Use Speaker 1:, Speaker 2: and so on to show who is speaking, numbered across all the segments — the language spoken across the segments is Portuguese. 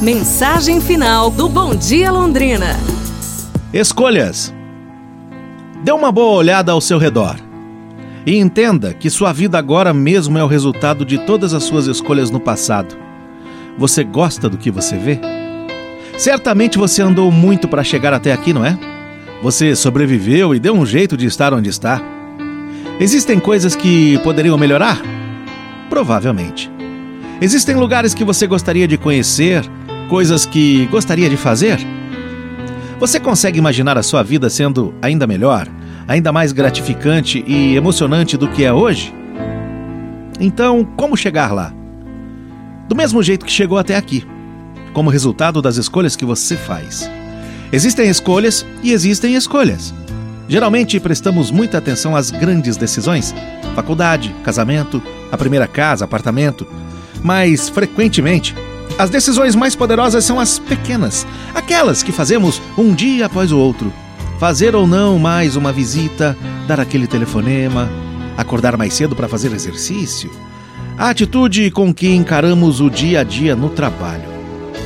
Speaker 1: Mensagem final do Bom Dia Londrina.
Speaker 2: Escolhas. Dê uma boa olhada ao seu redor e entenda que sua vida agora mesmo é o resultado de todas as suas escolhas no passado. Você gosta do que você vê? Certamente você andou muito para chegar até aqui, não é? Você sobreviveu e deu um jeito de estar onde está. Existem coisas que poderiam melhorar? Provavelmente. Existem lugares que você gostaria de conhecer coisas que gostaria de fazer? Você consegue imaginar a sua vida sendo ainda melhor, ainda mais gratificante e emocionante do que é hoje? Então, como chegar lá? Do mesmo jeito que chegou até aqui, como resultado das escolhas que você faz. Existem escolhas e existem escolhas. Geralmente prestamos muita atenção às grandes decisões: faculdade, casamento, a primeira casa, apartamento. Mas, frequentemente, as decisões mais poderosas são as pequenas, aquelas que fazemos um dia após o outro. Fazer ou não mais uma visita, dar aquele telefonema, acordar mais cedo para fazer exercício. A atitude com que encaramos o dia a dia no trabalho.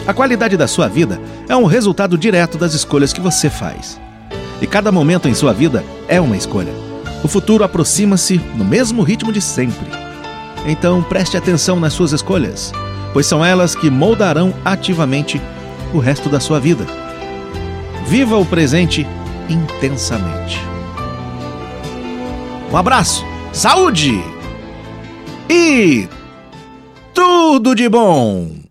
Speaker 2: A qualidade da sua vida é um resultado direto das escolhas que você faz. E cada momento em sua vida é uma escolha. O futuro aproxima-se no mesmo ritmo de sempre. Então preste atenção nas suas escolhas pois são elas que moldarão ativamente o resto da sua vida. Viva o presente intensamente. Um abraço, saúde e tudo de bom!